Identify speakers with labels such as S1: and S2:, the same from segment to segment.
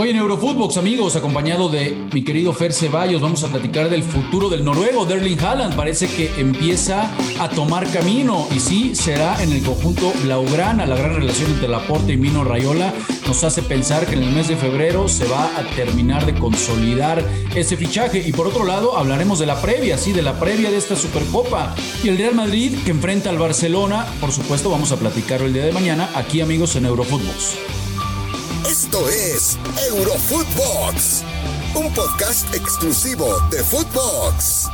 S1: Hoy en Eurofootbox, amigos, acompañado de mi querido Fer Ceballos, vamos a platicar del futuro del noruego, Derling Haaland. Parece que empieza a tomar camino y sí, será en el conjunto Blaugrana. La gran relación entre Laporte y Mino Rayola nos hace pensar que en el mes de febrero se va a terminar de consolidar ese fichaje. Y por otro lado, hablaremos de la previa, sí, de la previa de esta Supercopa. Y el Real Madrid que enfrenta al Barcelona, por supuesto, vamos a platicarlo el día de mañana aquí, amigos, en Eurofootbox.
S2: Esto es Eurofootbox, un podcast exclusivo de Footbox.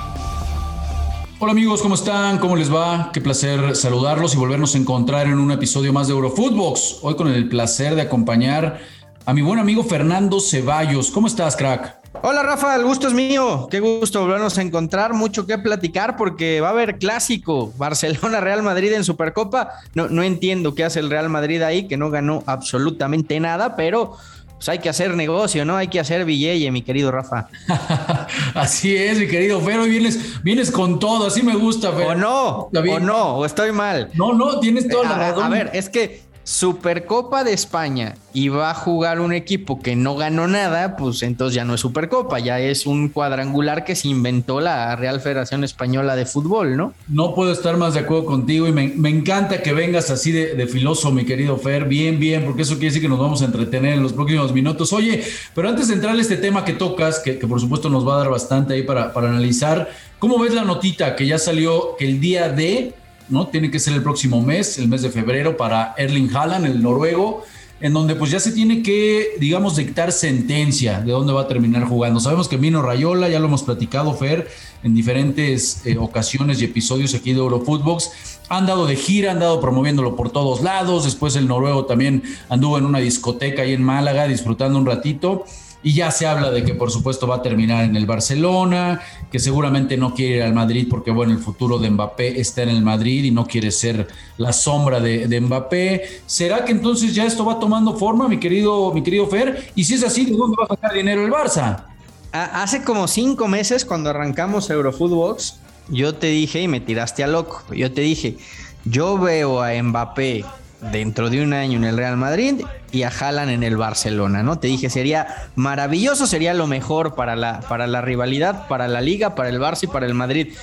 S1: Hola amigos, ¿cómo están? ¿Cómo les va? Qué placer saludarlos y volvernos a encontrar en un episodio más de Eurofootbox. Hoy con el placer de acompañar a mi buen amigo Fernando Ceballos. ¿Cómo estás, crack?
S3: Hola Rafa, el gusto es mío. Qué gusto volvernos a encontrar, mucho que platicar porque va a haber clásico Barcelona-Real Madrid en Supercopa. No, no entiendo qué hace el Real Madrid ahí, que no ganó absolutamente nada, pero pues hay que hacer negocio, ¿no? Hay que hacer billete, mi querido Rafa.
S1: así es, mi querido Fer, hoy vienes, vienes con todo, así me gusta, Fer.
S3: O no, o no, o estoy mal.
S1: No, no, tienes toda la razón.
S3: A ver, es que Supercopa de España y va a jugar un equipo que no ganó nada, pues entonces ya no es Supercopa, ya es un cuadrangular que se inventó la Real Federación Española de Fútbol, ¿no?
S1: No puedo estar más de acuerdo contigo y me, encanta que vengas así de, filoso, mi querido Fer, bien, bien, porque eso quiere decir que nos vamos a entretener en los próximos minutos. Oye, pero antes de entrar a este tema que tocas, que, por supuesto nos va a dar bastante ahí para, analizar, ¿cómo ves la notita que ya salió el día de ¿no? Tiene que ser el próximo mes, el mes de febrero, para Erling Haaland, el noruego, en donde pues ya se tiene que, digamos, dictar sentencia de dónde va a terminar jugando. Sabemos que Mino Rayola, ya lo hemos platicado, Fer, en diferentes eh, ocasiones y episodios aquí de Eurofootbox, han dado de gira, han dado promoviéndolo por todos lados. Después el noruego también anduvo en una discoteca ahí en Málaga disfrutando un ratito y ya se habla de que por supuesto va a terminar en el Barcelona, que seguramente no quiere ir al Madrid porque bueno, el futuro de Mbappé está en el Madrid y no quiere ser la sombra de, Mbappé. ¿Será que entonces ya esto va tomando forma, mi querido, mi querido Fer? Y si es así, ¿de dónde va a sacar dinero el Barça?
S3: Hace como cinco meses cuando arrancamos Eurofootbox, yo te dije y me tiraste a loco. Yo te dije, yo veo a Mbappé dentro de un año en el Real Madrid y a Haaland en el Barcelona, ¿no? Te dije, sería maravilloso, sería lo mejor para la, para la rivalidad, para la liga, para el Barça y para el Madrid.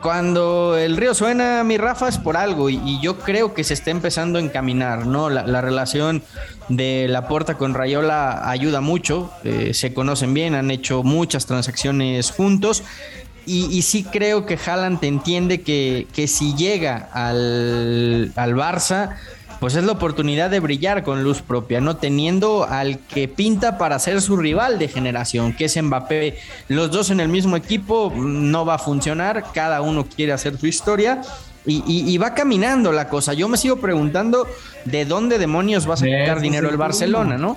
S3: Cuando el río suena, mi Rafa, es por algo y, yo creo que se está empezando a encaminar, ¿no? La, relación de la puerta con Rayola ayuda mucho, eh, se conocen bien, han hecho muchas transacciones juntos y, sí creo que Haaland entiende que, que si llega al, al, Barça, pues es la oportunidad de brillar con luz propia, no teniendo al que pinta para ser su rival de generación, que es Mbappé. Los dos en el mismo equipo no va a funcionar, cada uno quiere hacer su historia. Y, y, va caminando la cosa. Yo me sigo preguntando de dónde demonios va a sacar dinero el Barcelona, ¿no?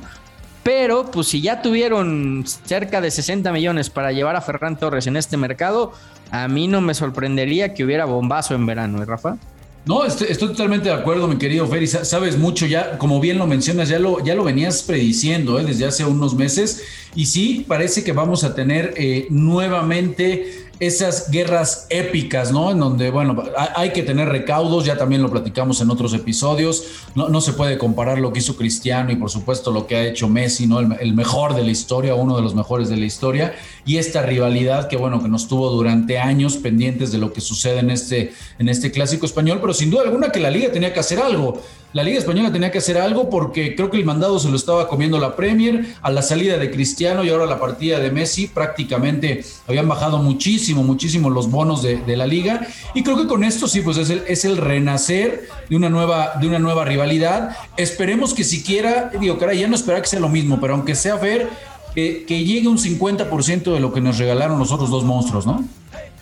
S3: Pero, pues si ya tuvieron cerca de 60 millones para llevar a Ferran Torres en este mercado, a mí no me sorprendería que hubiera bombazo en verano, ¿eh, Rafa?
S1: No, estoy, totalmente de acuerdo, mi querido Ferry. Sabes mucho ya, como bien lo mencionas, ya lo, ya lo venías prediciendo ¿eh? desde hace unos meses. Y sí, parece que vamos a tener eh, nuevamente esas guerras épicas, ¿no? En donde, bueno, hay que tener recaudos, ya también lo platicamos en otros episodios, no, no se puede comparar lo que hizo Cristiano y por supuesto lo que ha hecho Messi, ¿no? El, mejor de la historia, uno de los mejores de la historia, y esta rivalidad que, bueno, que nos tuvo durante años pendientes de lo que sucede en este, en este clásico español, pero sin duda alguna que la liga tenía que hacer algo. La Liga Española tenía que hacer algo porque creo que el mandado se lo estaba comiendo la Premier a la salida de Cristiano y ahora la partida de Messi. Prácticamente habían bajado muchísimo, muchísimo los bonos de, la liga. Y creo que con esto sí, pues es el, renacer de una, nueva, de una nueva rivalidad. Esperemos que siquiera, digo, caray, ya no espera que sea lo mismo, pero aunque sea que, que llegue un 50% de lo que nos regalaron los otros dos monstruos, ¿no?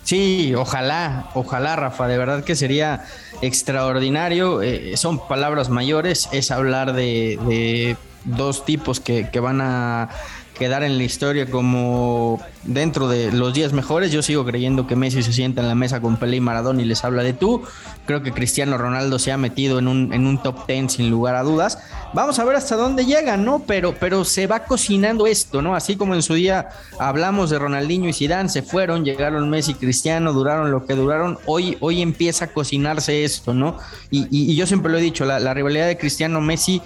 S3: Sí, ojalá, ojalá, Rafa, de verdad que sería extraordinario. Eh, son palabras mayores, es hablar de, dos tipos que, que, van a quedar en la historia como dentro de los 10 mejores. Yo sigo creyendo que Messi se sienta en la mesa con Pelé y Maradona y les habla de tú. Creo que Cristiano Ronaldo se ha metido en un, en un top 10 sin lugar a dudas. Vamos a ver hasta dónde llega, ¿no? Pero, pero se va cocinando esto, ¿no? Así como en su día hablamos de Ronaldinho y Zidane, se fueron, llegaron Messi y Cristiano, duraron lo que duraron. Hoy, hoy empieza a cocinarse esto, ¿no? Y, yo siempre lo he dicho, la, rivalidad de Cristiano-Messi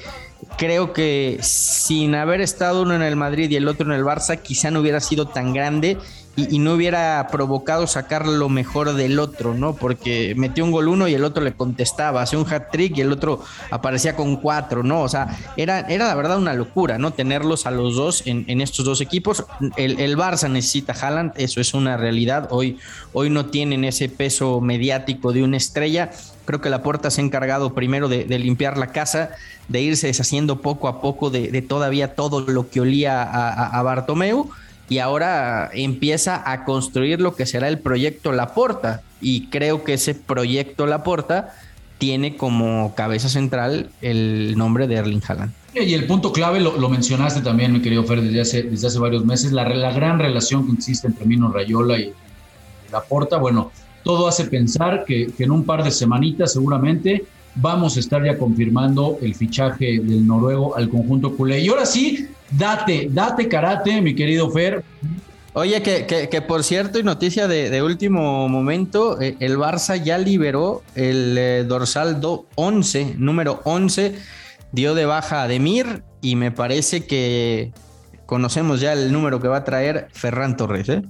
S3: creo que sin haber estado uno en el Madrid y el otro en el Barça, quizá no hubiera sido tan grande y, no hubiera provocado sacar lo mejor del otro, ¿no? Porque metió un gol uno y el otro le contestaba, hacía un hat trick y el otro aparecía con cuatro, ¿no? O sea, era, era la verdad una locura, ¿no? Tenerlos a los dos en, estos dos equipos. El, el, Barça necesita Haaland, eso es una realidad. Hoy, hoy no tienen ese peso mediático de una estrella. Creo que la puerta se ha encargado primero de, limpiar la casa, de irse deshaciendo poco a poco de, todavía todo lo que olía a, a Bartomeu y ahora empieza a construir lo que será el proyecto Laporta. Y creo que ese proyecto Laporta tiene como cabeza central el nombre de Erling Haaland.
S1: Y el punto clave lo, mencionaste también, mi querido Fer, desde hace, desde hace varios meses, la, la, gran relación que existe entre Mino Rayola y Laporta. Bueno, todo hace pensar que, que en un par de semanitas seguramente vamos a estar ya confirmando el fichaje del noruego al conjunto culé. Y ahora sí, date, date karate, mi querido Fer.
S3: Oye, que, que, por cierto, y noticia de, último momento, eh, el Barça ya liberó el eh, dorsal 11, número 11, dio de baja a Demir y me parece que conocemos ya el número que va a traer Ferran Torres, ¿eh?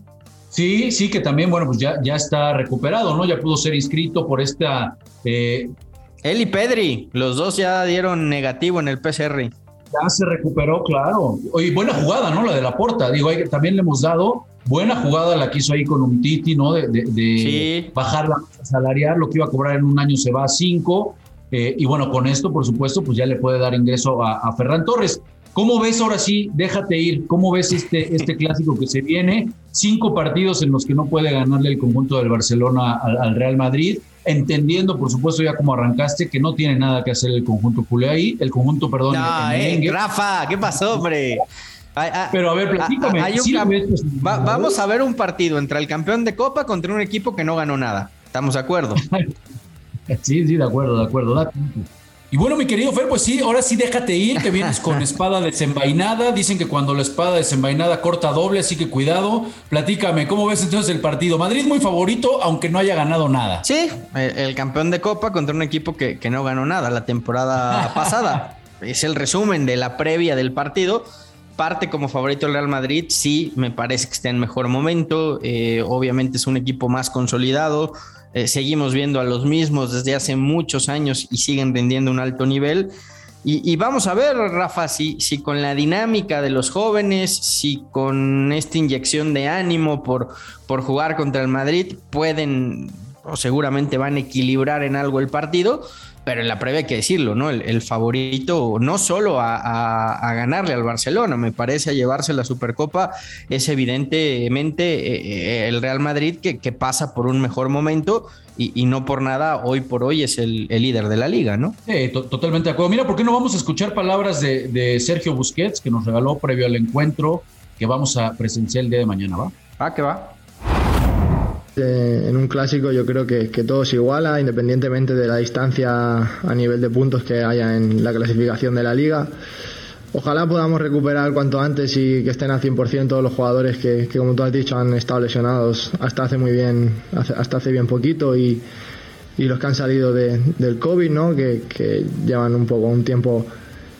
S1: Sí, sí, que también, bueno, pues ya, ya está recuperado, ¿no? Ya pudo ser inscrito por esta eh,
S3: él y Pedri, los dos ya dieron negativo en el PCR.
S1: Ya se recuperó, claro. Oye, buena jugada, ¿no? La de la porta. Digo, también le hemos dado buena jugada la que hizo ahí con un Titi, ¿no? De, bajar la masa salarial, lo que iba a cobrar en un año se va a cinco. Eh, y bueno, con esto, por supuesto, pues ya le puede dar ingreso a, Ferran Torres. ¿Cómo ves ahora sí? Déjate ir. ¿Cómo ves este, este clásico que se viene? Cinco partidos en los que no puede ganarle el conjunto del Barcelona al Real Madrid entendiendo, por supuesto, ya como arrancaste, que no tiene nada que hacer el conjunto culé ahí, el conjunto, perdón.
S3: No, eh, Rafa, ¿qué pasó, hombre?
S1: Pero a ver, platícame.
S3: vamos a ver un partido entre el campeón de Copa contra un equipo que no ganó nada. ¿Estamos de acuerdo?
S1: sí, sí, de acuerdo, de acuerdo. Y bueno, mi querido Fer, pues sí, ahora sí déjate ir, que vienes con espada desenvainada. Dicen que cuando la espada desenvainada corta doble, así que cuidado. Platícame, ¿cómo ves entonces el partido? Madrid muy favorito, aunque no haya ganado nada.
S3: Sí, el, campeón de Copa contra un equipo que, que no ganó nada la temporada pasada. es el resumen de la previa del partido parte como favorito el Real Madrid, sí, me parece que está en mejor momento. Eh, obviamente es un equipo más consolidado, eh, seguimos viendo a los mismos desde hace muchos años y siguen rindiendo un alto nivel. Y, vamos a ver, Rafa, si, si, con la dinámica de los jóvenes, si con esta inyección de ánimo por, por jugar contra el Madrid, pueden o seguramente van a equilibrar en algo el partido pero en la previa hay que decirlo, ¿no? El, favorito no solo a, ganarle al Barcelona, me parece a llevarse la Supercopa, es evidentemente eh, el Real Madrid que, pasa por un mejor momento y, no por nada hoy por hoy es el, líder de la liga, ¿no?
S1: Sí, totalmente de acuerdo. Mira, ¿por qué no vamos a escuchar palabras de, de Sergio Busquets que nos regaló previo al encuentro que vamos a presenciar el día de mañana, ¿va?
S3: Ah, que va.
S4: En un clásico yo creo que, que, todo se iguala, independientemente de la distancia a nivel de puntos que haya en la clasificación de la liga. Ojalá podamos recuperar cuanto antes y que estén al 100% todos los jugadores que, como tú has dicho, han estado lesionados hasta hace muy bien, hasta hace bien poquito y, los que han salido del COVID, ¿no? que, que, llevan un poco un tiempo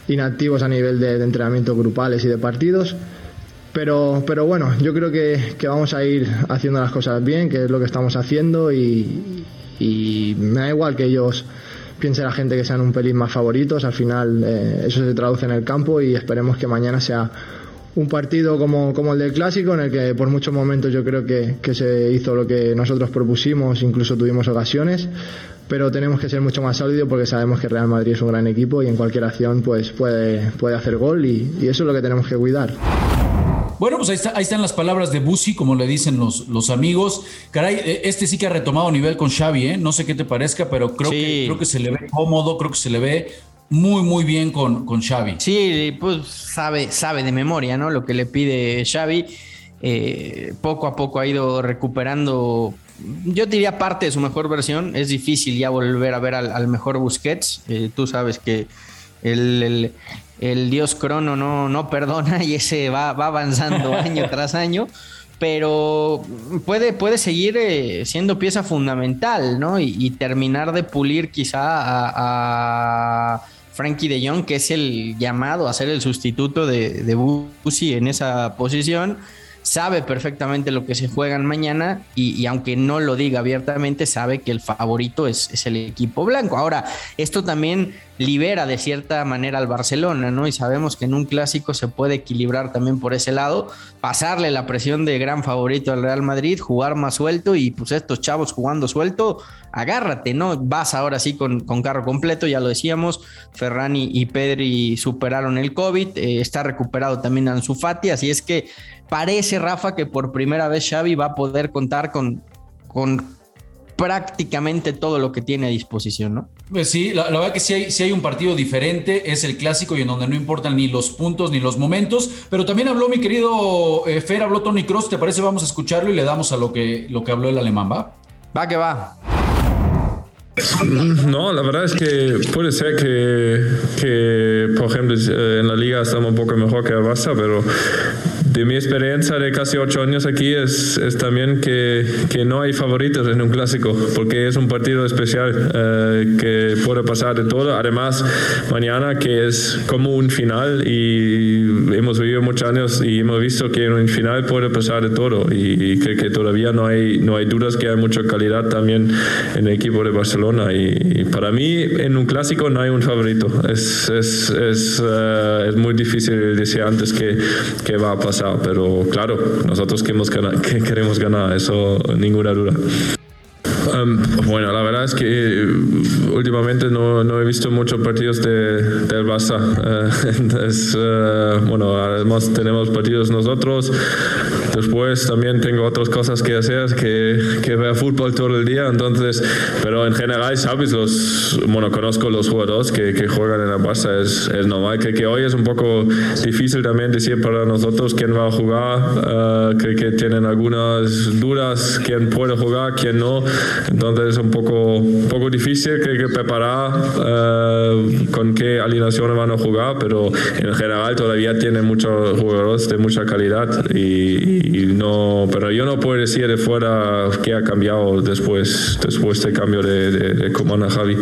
S4: inactivos a nivel de, de entrenamientos grupales y de partidos. Pero, pero bueno, yo creo que, vamos a ir haciendo las cosas bien, que es lo que estamos haciendo y, me da igual que ellos piensen la gente que sean un pelín más favoritos, al final eh, eso se traduce en el campo y esperemos que mañana sea un partido como, el del clásico, en el que por muchos momentos yo creo que, se hizo lo que nosotros propusimos, incluso tuvimos ocasiones, pero tenemos que ser mucho más sólidos porque sabemos que Real Madrid es un gran equipo y en cualquier acción pues puede, puede hacer gol y eso es lo que tenemos que cuidar.
S1: Bueno, pues ahí, están las palabras de Busi, como le dicen los, los amigos. Caray, e, este sí que ha retomado nivel con Xavi, ¿eh? No sé qué te parezca, pero creo, que, creo que se le ve cómodo, creo que se le ve muy, muy bien con, con Xavi.
S3: Sí, pues sabe, sabe de memoria, ¿no? Lo que le pide Xavi. Eh, poco a poco ha ido recuperando, yo diría parte de su mejor versión. Es difícil ya volver a ver al, mejor Busquets. Eh, tú sabes que el, el dios crono no, no perdona y ese va, va avanzando año tras año, pero puede, puede seguir eh, siendo pieza fundamental, ¿no? Y, terminar de pulir quizá a, Frankie de Jong, que es el llamado a ser el sustituto de, de Busi en esa posición sabe perfectamente lo que se juegan mañana y, aunque no lo diga abiertamente, sabe que el favorito es, es, el equipo blanco. Ahora, esto también libera de cierta manera al Barcelona, ¿no? Y sabemos que en un clásico se puede equilibrar también por ese lado, pasarle la presión de gran favorito al Real Madrid, jugar más suelto y pues estos chavos jugando suelto, agárrate, ¿no? Vas ahora sí con, con carro completo, ya lo decíamos, Ferrani y Pedri superaron el COVID, eh, está recuperado también Ansu Fati, así es que parece, Rafa, que por primera vez Xavi va a poder contar con, con prácticamente todo lo que tiene a disposición, ¿no?
S1: Pues sí, la, verdad que sí hay, hay un partido diferente, es el clásico y en donde no importan ni los puntos ni los momentos, pero también habló mi querido eh, Fer, habló Tony Cross, ¿te parece? Vamos a escucharlo y le damos a lo que, lo que habló el alemán, ¿va?
S3: Va que va.
S5: No, la verdad es que puede ser que, que, por ejemplo, en la liga estamos un poco mejor que el Barça, pero de mi experiencia de casi ocho años aquí es, es también que, que, no hay favoritos en un clásico, porque es un partido especial eh, que puede pasar de todo. Además, mañana que es como un final y hemos vivido muchos años y hemos visto que en un final puede pasar de todo y, que, que, todavía no hay, no hay dudas que hay mucha calidad también en el equipo de Barcelona. Y, para mí en un clásico no hay un favorito. Es, es, es, uh, es muy difícil decir antes que, que va a pasar pero claro, nosotros queremos ganar, que queremos ganar, eso ninguna duda. Um, bueno, la verdad es que uh, últimamente no, no he visto muchos partidos de, del Barça. Uh, entonces, uh, bueno, además tenemos partidos nosotros. Después también tengo otras cosas que hacer que, que ver fútbol todo el día. Entonces, pero en general, sabes, los, bueno, conozco los jugadores que, que juegan en el Barça. Es, es normal que, que, hoy es un poco difícil también decir para nosotros quién va a jugar. que, que tienen algunas dudas, quién puede jugar, quién no. Entonces es un poco, poco difícil que, que preparar uh, con qué alineaciones van a jugar, pero en general todavía tiene muchos jugadores de mucha calidad y, no, pero yo no puedo decir de fuera qué ha cambiado después, después del cambio de, de, de Javi.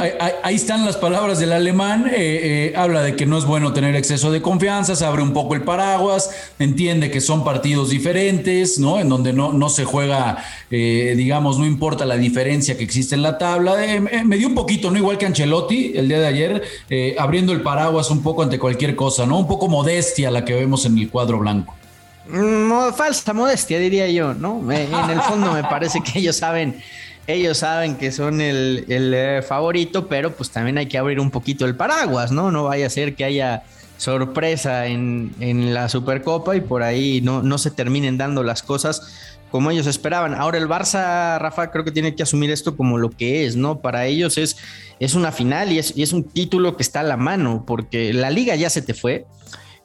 S1: Ahí, están las palabras del alemán. Eh, eh, habla de que no es bueno tener exceso de confianza, se abre un poco el paraguas, entiende que son partidos diferentes, ¿no? En donde no, no se juega, eh, digamos, no importa la diferencia que existe en la tabla. me dio un poquito, ¿no? Igual que Ancelotti el día de ayer, abriendo el paraguas un poco ante cualquier cosa, ¿no? Un poco modestia la que vemos en el cuadro blanco.
S3: Mm, falsa modestia, diría yo, ¿no? En el fondo me parece que ellos saben ellos saben que son el, eh, favorito, pero pues también hay que abrir un poquito el paraguas, ¿no? No vaya a ser que haya sorpresa en, la Supercopa y por ahí no, se terminen dando las cosas como ellos esperaban. Ahora el Barça, Rafa, creo que tiene que asumir esto como lo que es, ¿no? Para ellos es, una final y es, y es un título que está a la mano, porque la liga ya se te fue,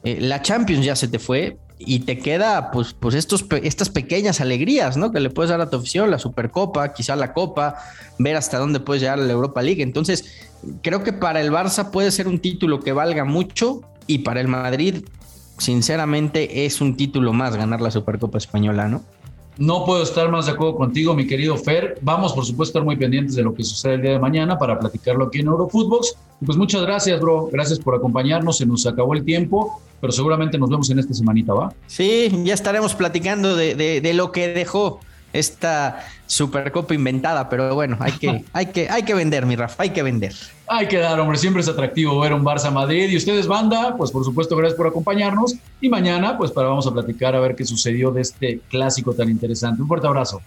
S3: eh, la Champions ya se te fue, y te queda pues, pues estos, estas pequeñas alegrías, ¿no? Que le puedes dar a tu afición, la Supercopa, quizá la Copa, ver hasta dónde puedes llegar a la Europa League. Entonces, creo que para el Barça puede ser un título que valga mucho y para el Madrid, sinceramente, es un título más ganar la Supercopa Española, ¿no?
S1: No puedo estar más de acuerdo contigo, mi querido Fer. Vamos, por supuesto, a estar muy pendientes de lo que sucede el día de mañana para platicarlo aquí en Eurofootbox. Pues muchas gracias, bro. Gracias por acompañarnos. Se nos acabó el tiempo, pero seguramente nos vemos en esta semanita, ¿va?
S3: Sí, ya estaremos platicando de, de lo que dejó esta Supercopa inventada, pero bueno, hay que, hay que, hay que vender, mi Rafa, hay que vender.
S1: Hay que dar, hombre, siempre es atractivo ver un Barça Madrid. Y ustedes, banda, pues por supuesto, gracias por acompañarnos. Y mañana, pues para vamos a platicar a ver qué sucedió de este clásico tan interesante. Un fuerte abrazo.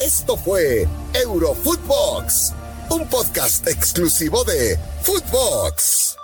S2: Esto fue Eurofootbox, un podcast exclusivo de Footbox.